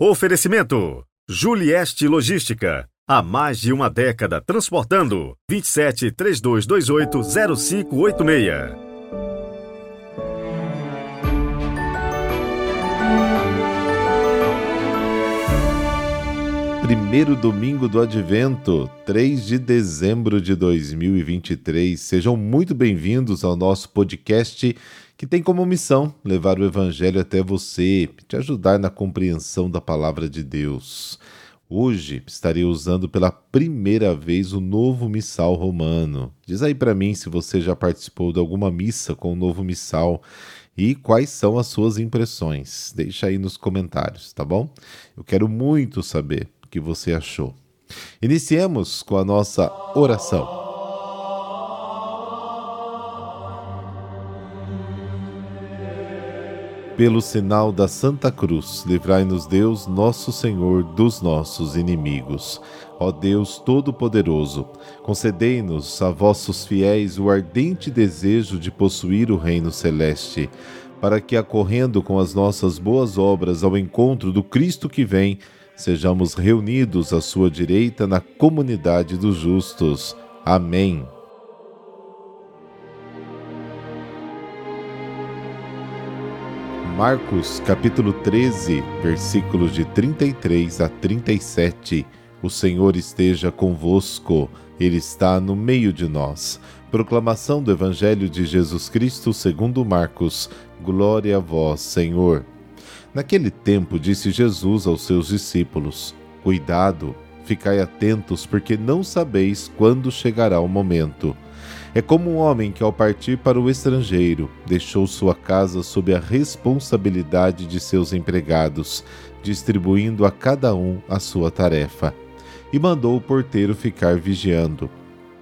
Oferecimento: Julieste Logística. Há mais de uma década transportando. 27 3228 0586. Primeiro domingo do Advento, 3 de dezembro de 2023. Sejam muito bem-vindos ao nosso podcast que tem como missão levar o Evangelho até você, te ajudar na compreensão da palavra de Deus. Hoje estarei usando pela primeira vez o novo missal romano. Diz aí para mim se você já participou de alguma missa com o novo missal e quais são as suas impressões. Deixa aí nos comentários, tá bom? Eu quero muito saber o que você achou. Iniciemos com a nossa oração. Pelo sinal da Santa Cruz, livrai-nos Deus, nosso Senhor, dos nossos inimigos. Ó Deus Todo-Poderoso, concedei-nos a vossos fiéis o ardente desejo de possuir o reino celeste, para que, acorrendo com as nossas boas obras ao encontro do Cristo que vem, sejamos reunidos à sua direita na comunidade dos justos. Amém. Marcos capítulo 13, versículos de 33 a 37. O Senhor esteja convosco, Ele está no meio de nós. Proclamação do Evangelho de Jesus Cristo segundo Marcos. Glória a vós, Senhor. Naquele tempo disse Jesus aos seus discípulos: Cuidado, ficai atentos, porque não sabeis quando chegará o momento. É como um homem que, ao partir para o estrangeiro, deixou sua casa sob a responsabilidade de seus empregados, distribuindo a cada um a sua tarefa, e mandou o porteiro ficar vigiando.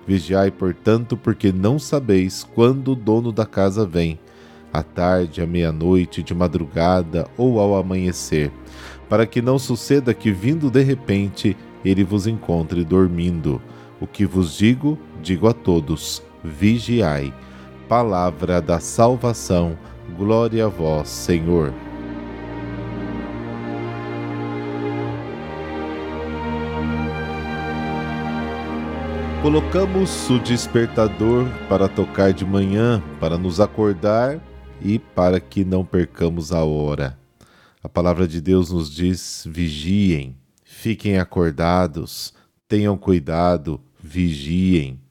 Vigiai, portanto, porque não sabeis quando o dono da casa vem, à tarde, à meia-noite, de madrugada ou ao amanhecer, para que não suceda que, vindo de repente, ele vos encontre dormindo. O que vos digo, digo a todos vigiai. Palavra da salvação, glória a vós, Senhor. Colocamos o despertador para tocar de manhã, para nos acordar e para que não percamos a hora. A palavra de Deus nos diz: vigiem, fiquem acordados, tenham cuidado, vigiem.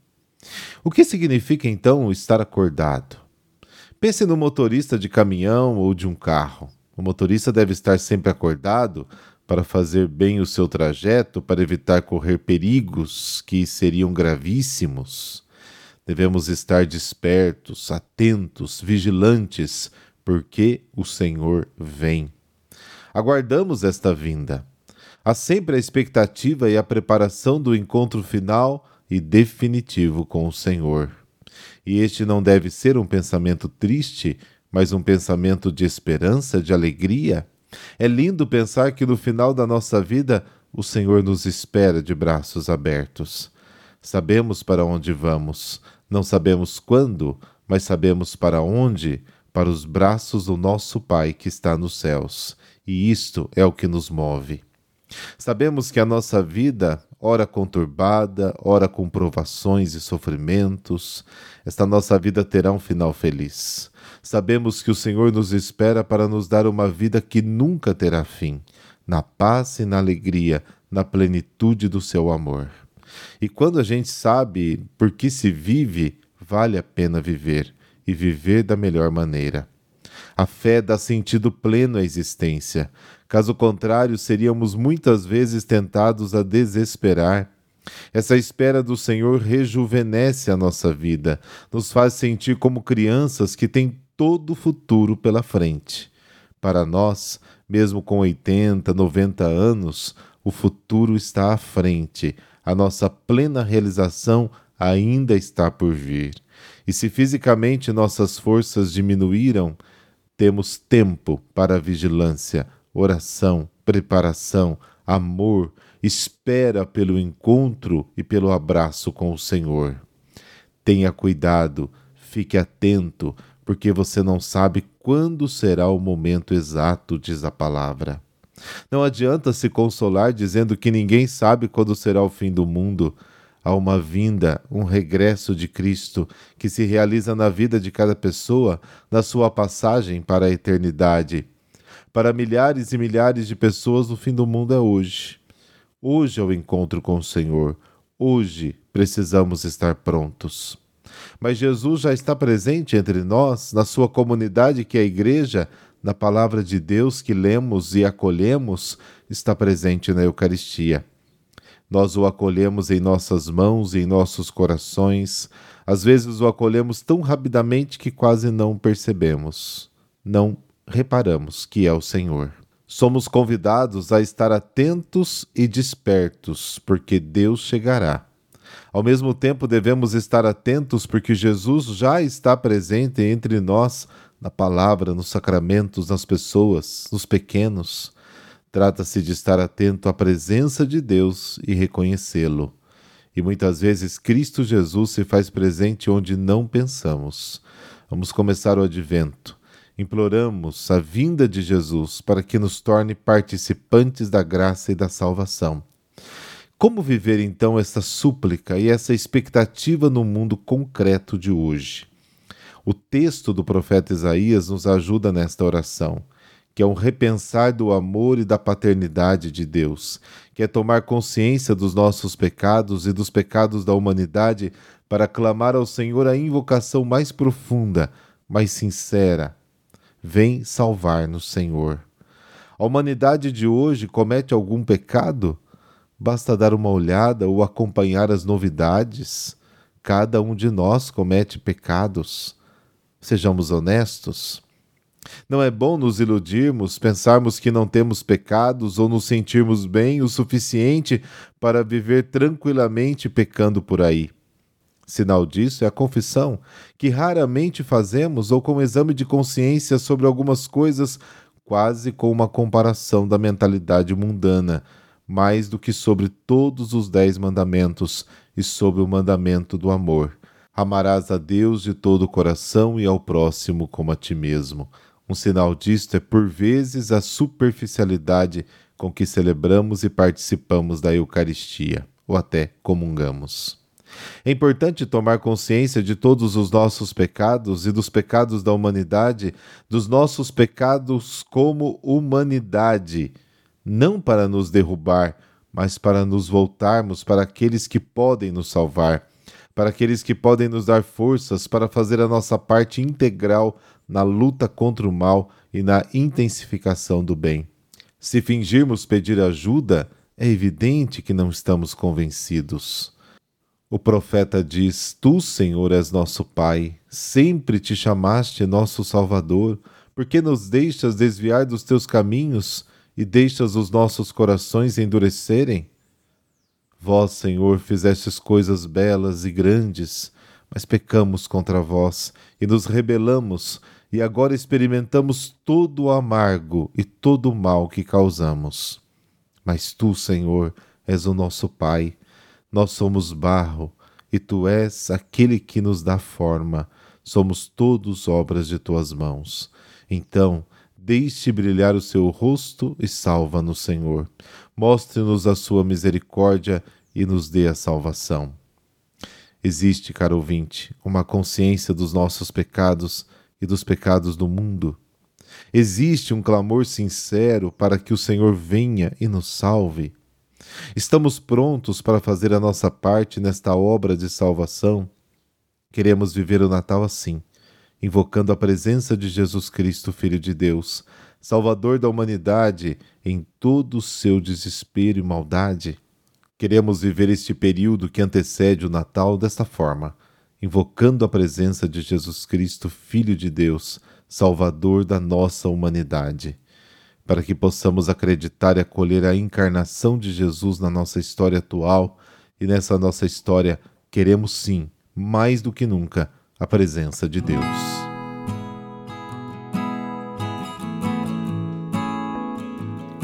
O que significa então estar acordado? Pense no motorista de caminhão ou de um carro. O motorista deve estar sempre acordado para fazer bem o seu trajeto, para evitar correr perigos que seriam gravíssimos. Devemos estar despertos, atentos, vigilantes, porque o Senhor vem. Aguardamos esta vinda. Há sempre a expectativa e a preparação do encontro final e definitivo com o Senhor. E este não deve ser um pensamento triste, mas um pensamento de esperança, de alegria. É lindo pensar que no final da nossa vida o Senhor nos espera de braços abertos. Sabemos para onde vamos, não sabemos quando, mas sabemos para onde para os braços do nosso Pai que está nos céus. E isto é o que nos move. Sabemos que a nossa vida ora conturbada, ora com provações e sofrimentos, esta nossa vida terá um final feliz. Sabemos que o Senhor nos espera para nos dar uma vida que nunca terá fim, na paz e na alegria, na plenitude do seu amor. E quando a gente sabe por que se vive, vale a pena viver e viver da melhor maneira. A fé dá sentido pleno à existência. Caso contrário, seríamos muitas vezes tentados a desesperar. Essa espera do Senhor rejuvenesce a nossa vida, nos faz sentir como crianças que têm todo o futuro pela frente. Para nós, mesmo com 80, 90 anos, o futuro está à frente, a nossa plena realização ainda está por vir. E se fisicamente nossas forças diminuíram, temos tempo para vigilância, oração, preparação, amor, espera pelo encontro e pelo abraço com o Senhor. Tenha cuidado, fique atento, porque você não sabe quando será o momento exato, diz a palavra. Não adianta se consolar dizendo que ninguém sabe quando será o fim do mundo. Há uma vinda, um regresso de Cristo que se realiza na vida de cada pessoa na sua passagem para a eternidade. Para milhares e milhares de pessoas, o fim do mundo é hoje. Hoje é o encontro com o Senhor. Hoje precisamos estar prontos. Mas Jesus já está presente entre nós, na sua comunidade que é a igreja, na palavra de Deus que lemos e acolhemos, está presente na Eucaristia. Nós o acolhemos em nossas mãos e em nossos corações, às vezes o acolhemos tão rapidamente que quase não percebemos, não reparamos que é o Senhor. Somos convidados a estar atentos e despertos, porque Deus chegará. Ao mesmo tempo, devemos estar atentos porque Jesus já está presente entre nós na palavra, nos sacramentos, nas pessoas, nos pequenos. Trata-se de estar atento à presença de Deus e reconhecê-lo. E muitas vezes Cristo Jesus se faz presente onde não pensamos. Vamos começar o advento. Imploramos a vinda de Jesus para que nos torne participantes da graça e da salvação. Como viver então essa súplica e essa expectativa no mundo concreto de hoje? O texto do profeta Isaías nos ajuda nesta oração, que é um repensar do amor e da paternidade de Deus, que é tomar consciência dos nossos pecados e dos pecados da humanidade para clamar ao Senhor a invocação mais profunda, mais sincera. Vem salvar-nos, Senhor. A humanidade de hoje comete algum pecado? Basta dar uma olhada ou acompanhar as novidades. Cada um de nós comete pecados. Sejamos honestos. Não é bom nos iludirmos, pensarmos que não temos pecados ou nos sentirmos bem o suficiente para viver tranquilamente pecando por aí. Sinal disso é a confissão, que raramente fazemos ou com exame de consciência sobre algumas coisas, quase com uma comparação da mentalidade mundana, mais do que sobre todos os dez mandamentos e sobre o mandamento do amor. Amarás a Deus de todo o coração e ao próximo como a ti mesmo. Um sinal disto é, por vezes, a superficialidade com que celebramos e participamos da Eucaristia, ou até comungamos. É importante tomar consciência de todos os nossos pecados e dos pecados da humanidade, dos nossos pecados como humanidade, não para nos derrubar, mas para nos voltarmos para aqueles que podem nos salvar para aqueles que podem nos dar forças para fazer a nossa parte integral na luta contra o mal e na intensificação do bem. Se fingirmos pedir ajuda, é evidente que não estamos convencidos. O profeta diz: Tu, Senhor, és nosso Pai, sempre te chamaste nosso Salvador, porque nos deixas desviar dos teus caminhos e deixas os nossos corações endurecerem? Vós, Senhor, fizestes coisas belas e grandes, mas pecamos contra vós e nos rebelamos, e agora experimentamos todo o amargo e todo o mal que causamos. Mas tu, Senhor, és o nosso Pai, nós somos barro, e tu és aquele que nos dá forma, somos todos obras de tuas mãos. Então, Deixe brilhar o seu rosto e salva-nos, Senhor. Mostre-nos a sua misericórdia e nos dê a salvação. Existe, caro ouvinte, uma consciência dos nossos pecados e dos pecados do mundo. Existe um clamor sincero para que o Senhor venha e nos salve. Estamos prontos para fazer a nossa parte nesta obra de salvação. Queremos viver o Natal assim invocando a presença de Jesus Cristo, Filho de Deus, Salvador da humanidade, em todo o seu desespero e maldade. Queremos viver este período que antecede o Natal desta forma, invocando a presença de Jesus Cristo, Filho de Deus, Salvador da nossa humanidade, para que possamos acreditar e acolher a encarnação de Jesus na nossa história atual e nessa nossa história queremos sim, mais do que nunca, a presença de Deus.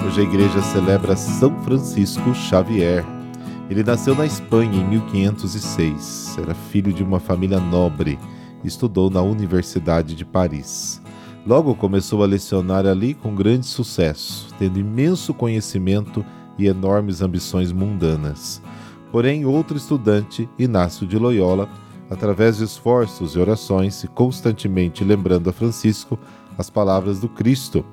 Hoje a igreja celebra São Francisco Xavier. Ele nasceu na Espanha em 1506. Era filho de uma família nobre. Estudou na Universidade de Paris. Logo começou a lecionar ali com grande sucesso, tendo imenso conhecimento e enormes ambições mundanas. Porém, outro estudante, Inácio de Loyola, através de esforços e orações, e constantemente lembrando a Francisco as palavras do Cristo,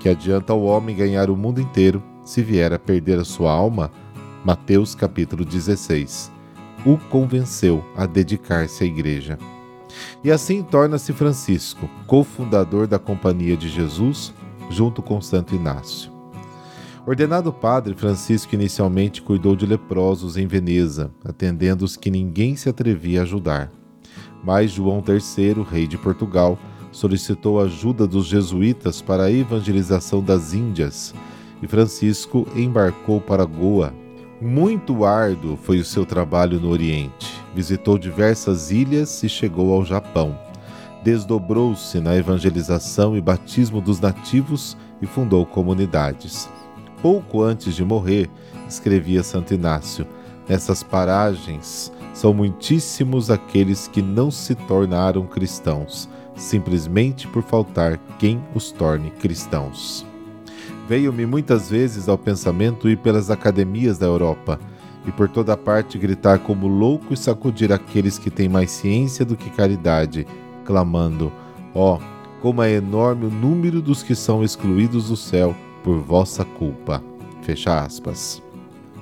que adianta ao homem ganhar o mundo inteiro se vier a perder a sua alma, Mateus capítulo 16, o convenceu a dedicar-se à igreja. E assim torna-se Francisco, cofundador da Companhia de Jesus, junto com Santo Inácio. Ordenado padre, Francisco inicialmente cuidou de leprosos em Veneza, atendendo os que ninguém se atrevia a ajudar. Mas João III, rei de Portugal, solicitou ajuda dos jesuítas para a evangelização das Índias e Francisco embarcou para Goa. Muito árduo foi o seu trabalho no Oriente. Visitou diversas ilhas e chegou ao Japão. Desdobrou-se na evangelização e batismo dos nativos e fundou comunidades pouco antes de morrer, escrevia Santo Inácio: Nessas paragens são muitíssimos aqueles que não se tornaram cristãos, simplesmente por faltar quem os torne cristãos. Veio-me muitas vezes ao pensamento ir pelas academias da Europa e por toda parte gritar como louco e sacudir aqueles que têm mais ciência do que caridade, clamando: Ó, oh, como é enorme o número dos que são excluídos do céu por vossa culpa. Fecha aspas.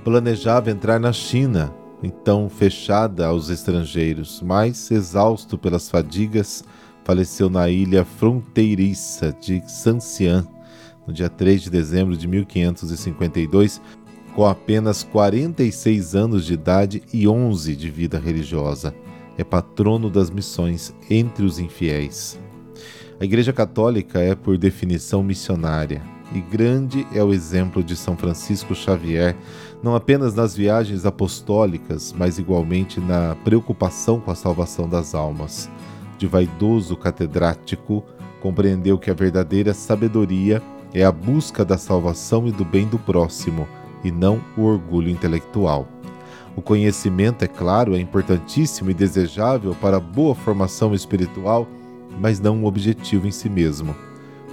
Planejava entrar na China, então fechada aos estrangeiros, mas exausto pelas fadigas, faleceu na ilha fronteiriça de Sancian, no dia 3 de dezembro de 1552, com apenas 46 anos de idade e 11 de vida religiosa. É patrono das missões entre os infiéis. A Igreja Católica é, por definição, missionária e grande é o exemplo de São Francisco Xavier, não apenas nas viagens apostólicas, mas igualmente na preocupação com a salvação das almas. De vaidoso catedrático, compreendeu que a verdadeira sabedoria é a busca da salvação e do bem do próximo, e não o orgulho intelectual. O conhecimento, é claro, é importantíssimo e desejável para a boa formação espiritual, mas não um objetivo em si mesmo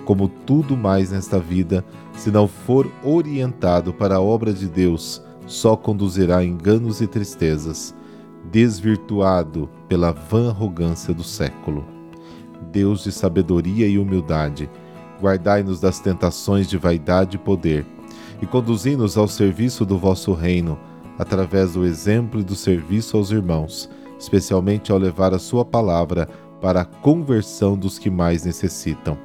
como tudo mais nesta vida, se não for orientado para a obra de Deus, só conduzirá a enganos e tristezas, desvirtuado pela vã arrogância do século. Deus de sabedoria e humildade, guardai-nos das tentações de vaidade e poder, e conduzi-nos ao serviço do vosso reino, através do exemplo e do serviço aos irmãos, especialmente ao levar a sua palavra para a conversão dos que mais necessitam.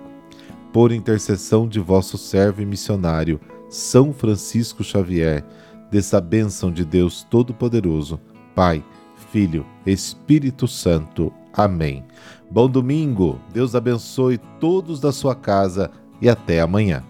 Por intercessão de vosso servo e missionário, São Francisco Xavier, dessa bênção de Deus Todo-Poderoso, Pai, Filho, Espírito Santo. Amém. Bom domingo, Deus abençoe todos da sua casa e até amanhã.